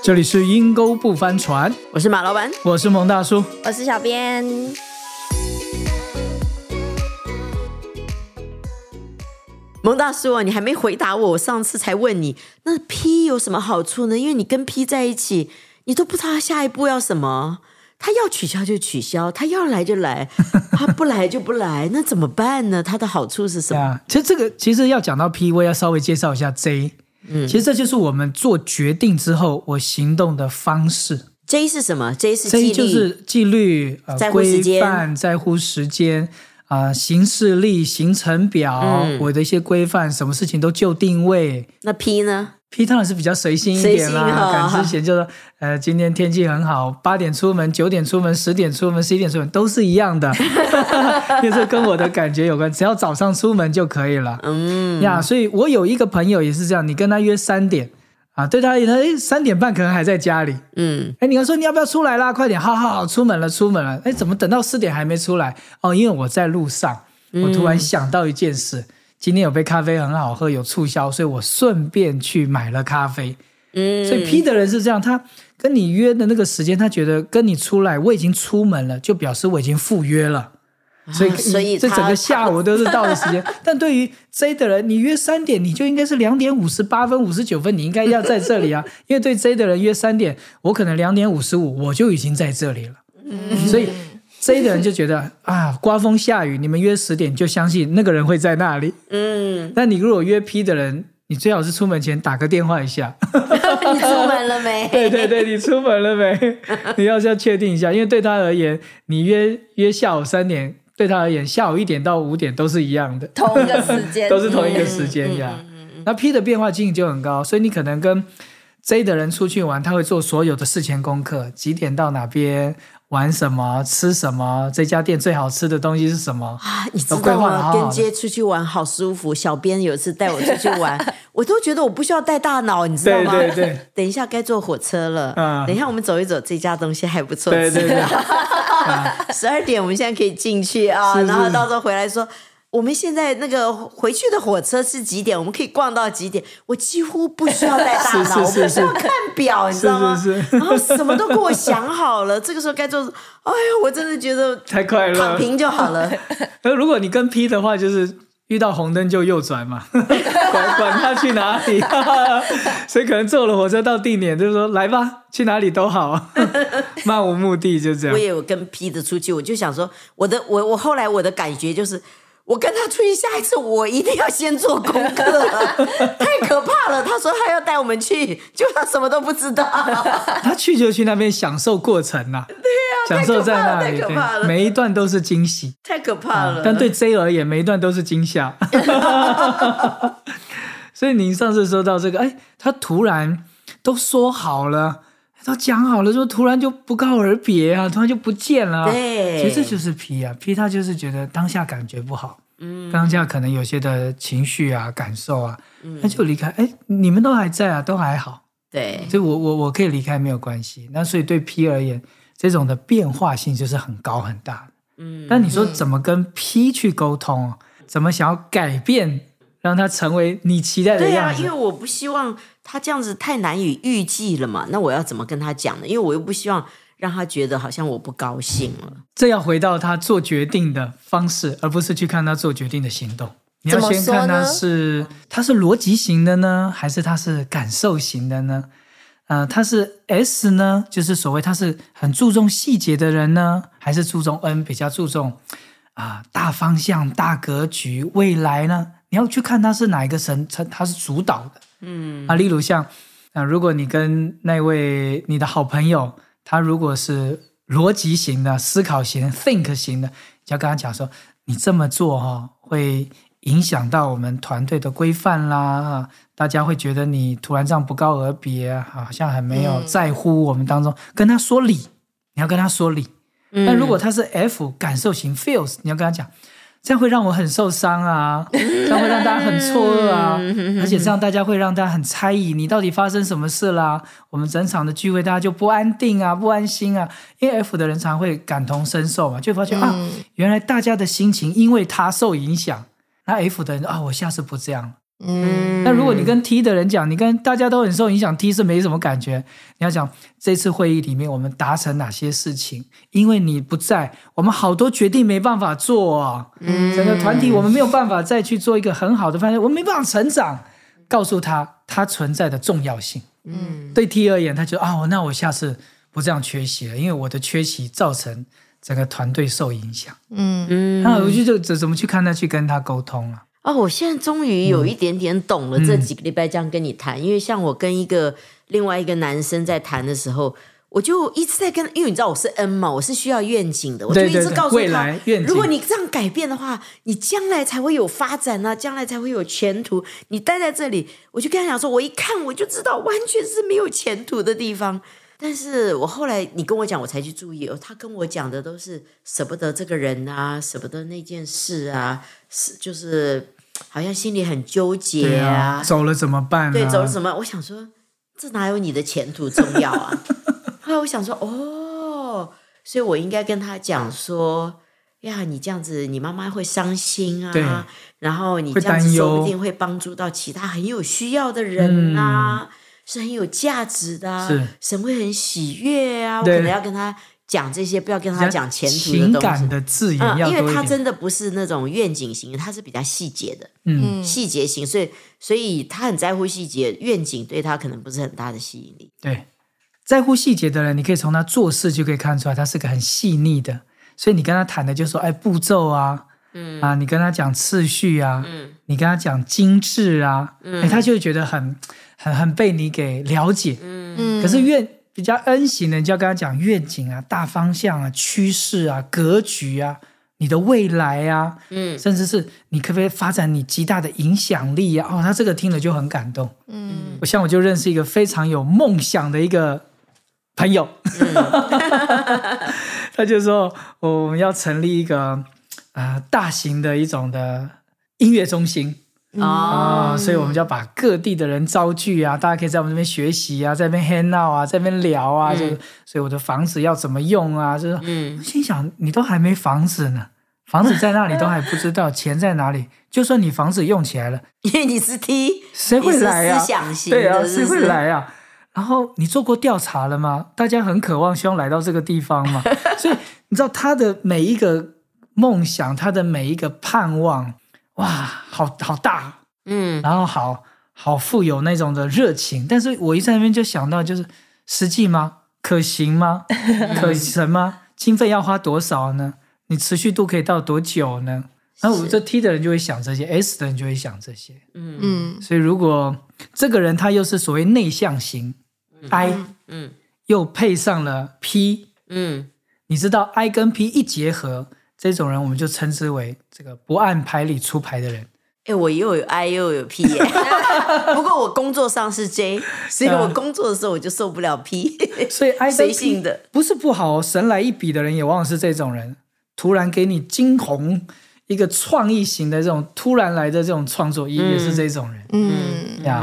这里是阴沟不翻船，我是马老板，我是蒙大叔。我是小编。蒙大叔啊，你还没回答我，我上次才问你，那 P 有什么好处呢？因为你跟 P 在一起，你都不知道他下一步要什么。他要取消就取消，他要来就来，他不来就不来，那怎么办呢？他的好处是什么？其实这个其实要讲到 P，我要稍微介绍一下 J。嗯，其实这就是我们做决定之后我行动的方式。J 是什么？J 是 J 就是纪律、呃在乎时间规范、在乎时间啊、行事历、行程表，嗯我的一些规范，什么事情都就定位。那 P 呢？P 当然是比较随心一点啦，赶之前就说，呃，今天天气很好，八点出门，九点出门，十点出门，十一点出门，都是一样的，因为这跟我的感觉有关，只要早上出门就可以了。嗯，呀，所以我有一个朋友也是这样，你跟他约三点啊，对他而言，他哎三点半可能还在家里，嗯，哎，你要说你要不要出来啦？快点，好好好，出门了，出门了。哎，怎么等到四点还没出来？哦，因为我在路上，我突然想到一件事，今天有杯咖啡很好喝，有促销，所以我顺便去买了咖啡。嗯，所以 P 的人是这样，他跟你约的那个时间，他觉得跟你出来，我已经出门了，就表示我已经赴约了。所以，啊所以他这整个下午都是到的时间。但对于 J 的人，你约三点，你就应该是两点五十八分、五十九分，你应该要在这里啊。因为对 J 的人约三点，我可能两点五十五我就已经在这里了。所以 J 的人就觉得啊，刮风下雨，你们约十点就相信那个人会在那里。嗯，那你如果约 P 的人，你最好是出门前打个电话一下。你出门了没？对对对，你出门了没？你要是要确定一下，因为对他而言，你约约下午三点，对他而言，下午一点到五点都是一样的，同一个时间 都是同一个时间呀。那 P 的变化性就很高，所以你可能跟 J 的人出去玩，他会做所有的事前功课，几点到哪边。玩什么？吃什么？这家店最好吃的东西是什么？啊，你知道吗？好好跟街出去玩好舒服。小编有一次带我出去玩，我都觉得我不需要带大脑，你知道吗？对对对。等一下该坐火车了，嗯等一下我们走一走，这家东西还不错吃。对对对，十二点我们现在可以进去啊，是是然后到时候回来说。我们现在那个回去的火车是几点？我们可以逛到几点？我几乎不需要带大脑，是是是我不需要看表，你知道吗？然后什么都给我想好了，这个时候该做，哎呀，我真的觉得太快乐了。躺平就好了。那如果你跟 P 的话，就是遇到红灯就右转嘛，管管他去哪里，所以可能坐了火车到定点，就是说来吧，去哪里都好，漫无目的就这样。我也有跟 P 的出去，我就想说，我的我我后来我的感觉就是，我跟他出去，下一次我一定要先做功课，太可怕了。他说他要带我们去，就他什么都不知道。他去就去那边享受过程呐、对呀、享受在那里，太可怕了每一段都是惊喜。太可怕了。但对 J 而言，每一段都是惊吓。所以您上次说到这个，哎，他突然都说好了，都讲好了，就突然就不告而别啊，突然就不见了啊。对其实这就是 P 啊，P 他就是觉得当下感觉不好，嗯，当下可能有些的情绪啊、感受啊，那就离开。哎，你们都还在啊，都还好，对，所以我我我可以离开没有关系。那所以对 P 而言，这种的变化性就是很高很大的。嗯，但你说怎么跟 P 去沟通？怎么想要改变，让他成为你期待的对啊，因为我不希望他这样子太难以预计了嘛。那我要怎么跟他讲呢？因为我又不希望让他觉得好像我不高兴了。这要回到他做决定的方式，而不是去看他做决定的行动。你要先看他是他是逻辑型的呢，还是他是感受型的呢？呃，他是 S 呢，就是所谓他是很注重细节的人呢，还是注重 N 比较注重啊、大方向、大格局、未来呢？你要去看他是哪一个神，他他是主导的。嗯啊，例如像啊、如果你跟那位你的好朋友，他如果是逻辑型的、思考型、think 型的，你就要跟他讲说，你这么做哈、会影响到我们团队的规范啦，啊大家会觉得你突然这样不告而别，好像很没有在乎我们当中，跟他说理，你要跟他说理。但如果他是 F 感受型 feels，你要跟他讲，这样会让我很受伤啊，这样会让大家很错愕啊，而且这样大家会让大家很猜疑你到底发生什么事啦。我们整场的聚会大家就不安定啊，不安心啊，因为 F 的人常会感同身受嘛，就发现、啊，原来大家的心情因为他受影响。那 F 的人啊，我下次不这样了。嗯那如果你跟 T 的人讲，你跟大家都很受影响，T 是没什么感觉。你要讲这次会议里面我们达成哪些事情，因为你不在，我们好多决定没办法做啊。嗯整个团体我们没有办法再去做一个很好的发展，我们没办法成长。告诉他他存在的重要性。嗯对 T 而言，他觉得啊，那我下次不这样缺席了，因为我的缺席造成整个团队受影响。嗯嗯那我就就怎怎么去看他，去跟他沟通啊？哦，我现在终于有一点点懂了。这几个礼拜这样跟你谈，因为像我跟一个另外一个男生在谈的时候，我就一直在跟，因为你知道我是 N 嘛，我是需要愿景的，我就一直告诉他，如果你这样改变的话，你将来才会有发展啊，将来才会有前途。你待在这里，我就跟他讲说，我一看我就知道，完全是没有前途的地方。但是我后来你跟我讲，我才去注意哦，他跟我讲的都是舍不得这个人啊，舍不得那件事啊，是就是好像心里很纠结啊啊，，走了怎么办、啊？对，走了怎么？我想说，这哪有你的前途重要啊？后来我想说，哦，所以我应该跟他讲说，呀，你这样子，你妈妈会伤心对啊，然后你这样子说不定会帮助到其他很有需要的人啊，是很有价值的、啊是，神会很喜悦啊。我可能要跟他讲这些，不要跟他讲前途情的东西。感的字眼嗯，因为他。真的不是那种愿景型的，他是比较细节的。嗯，细节型，所以所以他很在乎细节，愿景对他可能不是很大的吸引力。对，在乎细节的人，你可以从他做事就可以看出来，他是个很细腻的。所以你跟他谈的就说，哎，步骤啊，嗯啊，你跟他讲次序啊，嗯你跟他讲精致啊，哎，他就会觉得很很很被你给了解。嗯，可是愿比较 N 型的，你就要跟他讲愿景啊、大方向啊、趋势啊、格局啊、你的未来啊，嗯甚至是你可不可以发展你极大的影响力啊？哦，他这个听了就很感动。嗯我像我就认识一个非常有梦想的一个朋友，他就说我们要成立一个呃大型的一种的音乐中心。啊、哦，所以我们就要把各地的人招聚啊，大家可以在我们这边学习啊，在这边 hang out 啊，在这边聊啊，就所以我的房子要怎么用啊，就是、心想你都还没房子呢，房子在那里都还不知道，钱在哪里，就算你房子用起来了，因为你是 T，谁会来啊？思想型对啊，谁会是来啊？然后你做过调查了吗？大家很渴望，希望来到这个地方嘛。所以你知道他的每一个梦想，他的每一个盼望，哇，好好大，嗯然后好好富有那种的热情。但是我一在那边就想到，就是实际吗？可行吗？可成吗？经费要花多少呢？你持续度可以到多久呢？然后我这 T 的人就会想这些，S 的人就会想这些。嗯嗯所以如果这个人他又是所谓内向型、I，嗯又配上了 P，嗯你知道 I 跟 P 一结合，这种人我们就称之为这个不按牌理出牌的人。哎，我又有 I 又有 P 耶，不过我工作上是 J，所以我工作的时候我就受不了 P，所以随性的。不是不好哦，神来一笔的人也往往是这种人，突然给你惊鸿一个创意型的这种突然来的这种创作，也也是这种人嗯呀，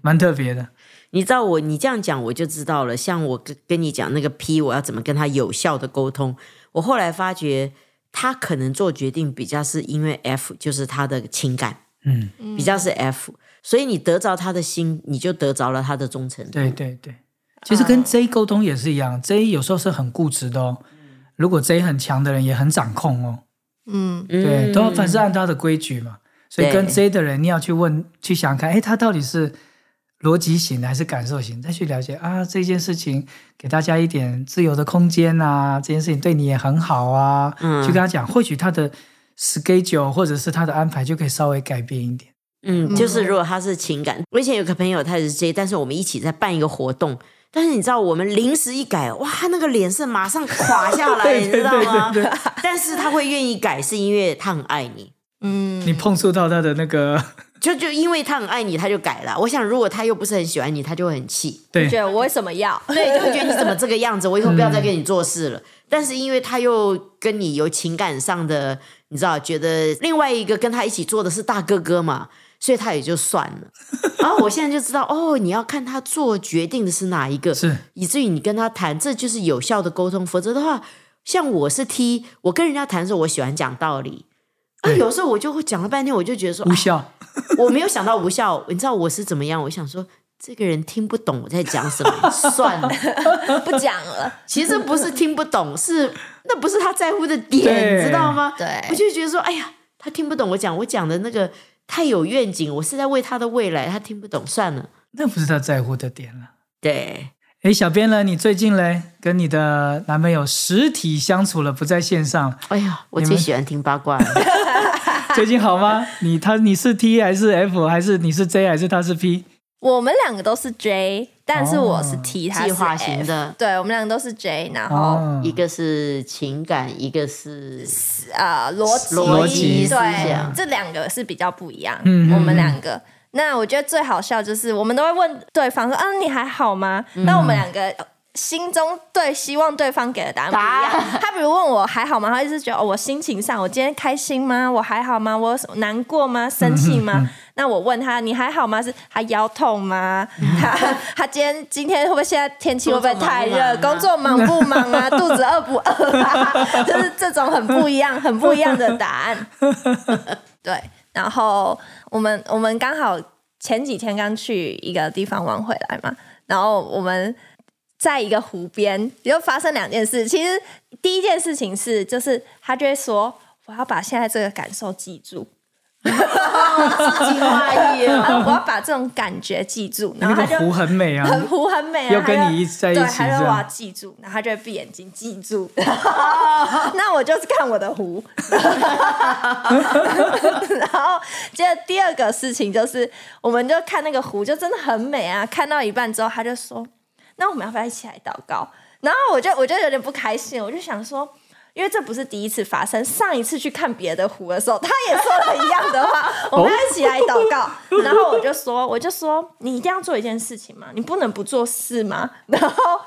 蛮特别的。你知道我，你这样讲我就知道了。像我跟跟你讲那个 P，我要怎么跟他有效的沟通？我后来发觉，他可能做决定比较是因为 F，就是他的情感嗯，比较是 F，所以你得着他的心，你就得着了他的忠诚度。对对对，其实跟 J 沟通也是一样，J 有时候是很固执的哦。如果 J 很强的人也很掌控哦，嗯。对，嗯都要凡事按他的规矩嘛。所以跟 J 的人，你要去问、去想看，哎，他到底是逻辑型的还是感受型？再去了解啊，这件事情给大家一点自由的空间啊，这件事情对你也很好啊。嗯去跟他讲，或许他的 schedule 或者是他的安排就可以稍微改变一点。嗯，就是如果他是情感，我以前有个朋友他也是 J，但是我们一起在办一个活动，但是你知道我们临时一改，哇，他那个脸色马上垮下来，你知道吗？但是他会愿意改，是因为他很爱你。嗯，你碰触到他的那个，就就因为他很爱你，他就改了。我想，如果他又不是很喜欢你，他就会很气，对觉得我为什么要？对，就会觉得你怎么这个样子，我以后不要再跟你做事了。但是因为他又跟你有情感上的，你知道，觉得另外一个跟他一起做的是大哥哥嘛，所以他也就算了。然后我现在就知道，哦，你要看他做决定的是哪一个，是以至于你跟他谈，这就是有效的沟通。否则的话，像我是 T，我跟人家谈的时候，我喜欢讲道理。啊，有时候我就会讲了半天，我就觉得说，啊无效。我没有想到无效，你知道我是怎么样？我想说。这个人听不懂我在讲什么，算了，不讲了。其实不是听不懂，是那不是他在乎的点，你知道吗？对我就觉得说，哎呀，他听不懂我讲，我讲的那个太有愿景，我是在为他的未来，他听不懂，算了。那不是他在乎的点了。对，哎，小编呢？你最近嘞，跟你的男朋友实体相处了，不在线上，哎呀，我最喜欢听八卦了。最近好吗？你他你是 T 还是 F 还是你是 J 还是他是 P？我们两个都是 J，但是我是 T，、他是计划型 F 的对，我们两个都是 J，然后、哦一个是情感，一个是呃逻辑，逻辑思对想，这两个是比较不一样。嗯嗯我们两个，那我觉得最好笑就是我们都会问对方说：“啊，你还好吗？”那我们两个。心中对希望对方给的答案不一样。他比如问我还好吗？他就是觉得哦，我心情上，我今天开心吗？我还好吗？我难过吗？生气吗？那我问他你还好吗？是他腰痛吗？他他今天今天会不会现在天气会不会太热？工工作忙不忙啊？肚子饿不饿啊？就是这种很不一样、很不一样的答案。对，然后我们我们刚好前几天刚去一个地方玩回来嘛，然后我们在一个湖边，又发生两件事。其实第一件事情是，就是他就会说，我要把现在这个感受记住，计划意然后啊。我要把这种感觉记住，然那后他湖很美啊，很湖很美啊，要跟你一在一起对，他这样说我要记住，然后他就会闭眼睛记住，那我就是看我的湖，然后接着第二个事情就是，我们就看那个湖，就真的很美啊，看到一半之后，他就说，那我们要不要一起来祷告？然后我就我就有点不开心，我就想说。因为这不是第一次发生，上一次去看别的湖的时候，他也说了一样的话，我们一起来祷告。然后我就说，我就说，你一定要做一件事情嘛，你不能不做事吗？然后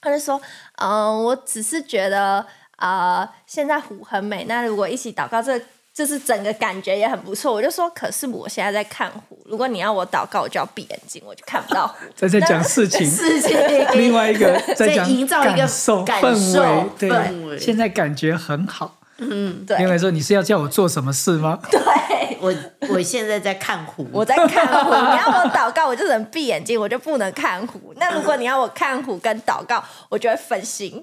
他就说，嗯、我只是觉得，呃，现在湖很美，那如果一起祷告，这就是整个感觉也很不错。我就说，可是我现在在看湖，如果你要我祷告，我就要闭眼睛，我就看不到湖。在在讲事情，事情，另外一个 在讲营造一个感受感氛围，对现在感觉很好。嗯对，另外说，你是要叫我做什么事吗？对。我我现在在看湖，我在看湖，你要我祷告，我就只能闭眼睛，我就不能看湖。那如果你要我看湖跟祷告，我就会分心。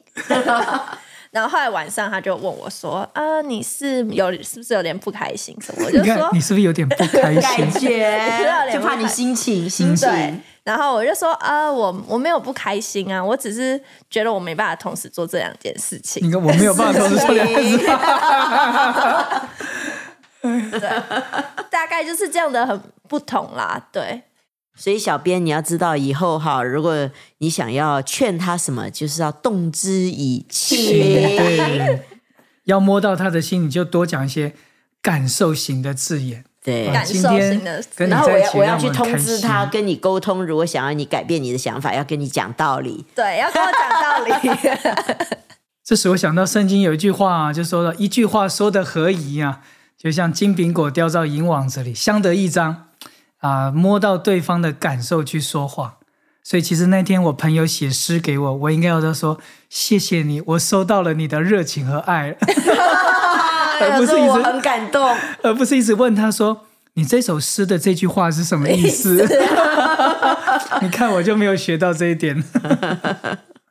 然后后来晚上他就问我说：“啊，你是有是不是有点不开心什么？”我就你看说你是不是有点不开感心？觉 就怕你心情心：“对情。。”然后我就说：“啊，我我没有不开心啊，我只是觉得我没办法同时做这两件事情。你看我没有办法同时做两件事情。大概就是这样的很不同啦。对，所以小编你要知道以后哈，如果你想要劝他什么，就是要动之以情。对，要摸到他的心，你就多讲一些感受型的字眼。对感受今天型的然后我要我要去通知他，跟你沟通。如果想要你改变你的想法，要跟你讲道理。对，要跟我讲道理。这使我想到圣经有一句话、啊，就说了一句话说的何宜啊，就像金苹果掉到银网子里，相得益彰啊，摸到对方的感受去说话。所以其实那天我朋友写诗给我，我应该要说谢谢你，我收到了你的热情和爱，而不是一直很感动。而不是一直问他说你这首诗的这句话是什么意思？你看我就没有学到这一点。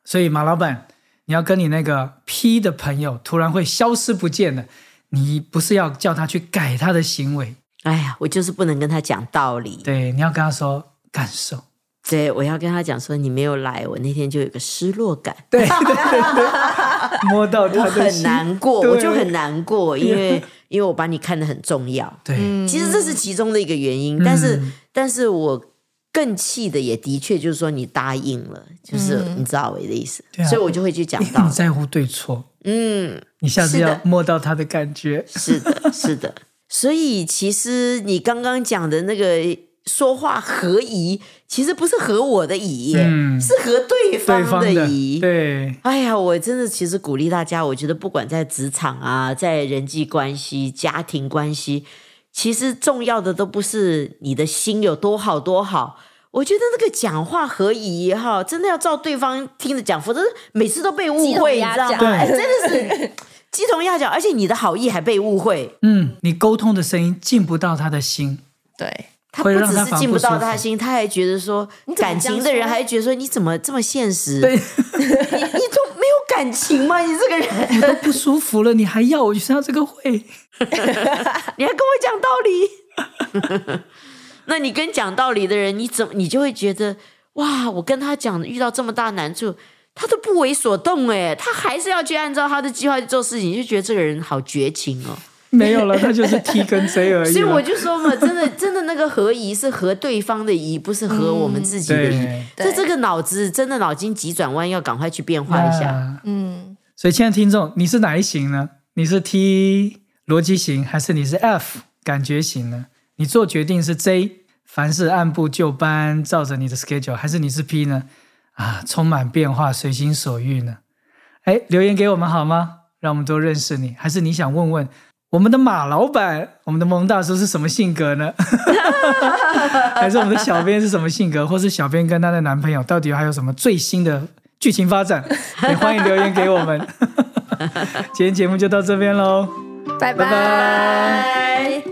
所以马老板，你要跟你那个 P 的朋友突然会消失不见了，你不是要叫他去改他的行为，哎呀，我就是不能跟他讲道理。对，你要跟他说感受。对，我要跟他讲说，你没有来，我那天就有个失落感，对对对对，摸到他很难过，我就很难过，因为 因为我把你看得很重要。对，其实这是其中的一个原因，但是但是我更气的也的确就是说你答应了，就是你知道我的意思，所以我就会去讲因为道理。你在乎对错，嗯，你下次要摸到他的感觉。是的，是的。所以其实你刚刚讲的那个说话合宜，其实不是合我的宜，嗯是合对对方方的宜。对，哎呀，我真的其实鼓励大家，我觉得不管在职场啊，在人际关系、家庭关系，其实重要的都不是你的心有多好多好。我觉得那个讲话合宜哈，真的要照对方听着讲，否则每次都被误会，你知道吗？真的是鸡同鸭讲，而且你的好意还被误会。嗯，你沟通的声音进不到他的心，对，他不只是进不到他心，他还觉得说感情的人说还觉得说你怎么这么现实？对，你你都没有感情吗？你这个人，都不舒服了，你还要我去参加这个会？你还跟我讲道理？那你跟讲道理的人，你怎么你就会觉得哇，我跟他讲遇到这么大难处，他都不为所动哎，他还是要去按照他的计划去做事情，你就觉得这个人好绝情哦。没有了，他就是 T 跟 J 而已。所以我就说嘛，真的真的那个合宜是合对方的宜，不是合我们自己的宜。对这对这个脑子真的脑筋急转弯，要赶快去变化一下。嗯，所以，亲爱的听众，你是哪一型呢？你是 T 逻辑型，还是你是 F 感觉型呢？你做决定是 J，凡事按部就班，照着你的 schedule，还是你是 P 呢？啊，充满变化，随心所欲呢？哎，留言给我们好吗？让我们多认识你。还是你想问问我们的马老板，我们的蒙大叔是什么性格呢？还是我们的小编是什么性格？或是小编跟她的男朋友到底还有什么最新的剧情发展？也欢迎留言给我们。今天节目就到这边喽，拜拜拜。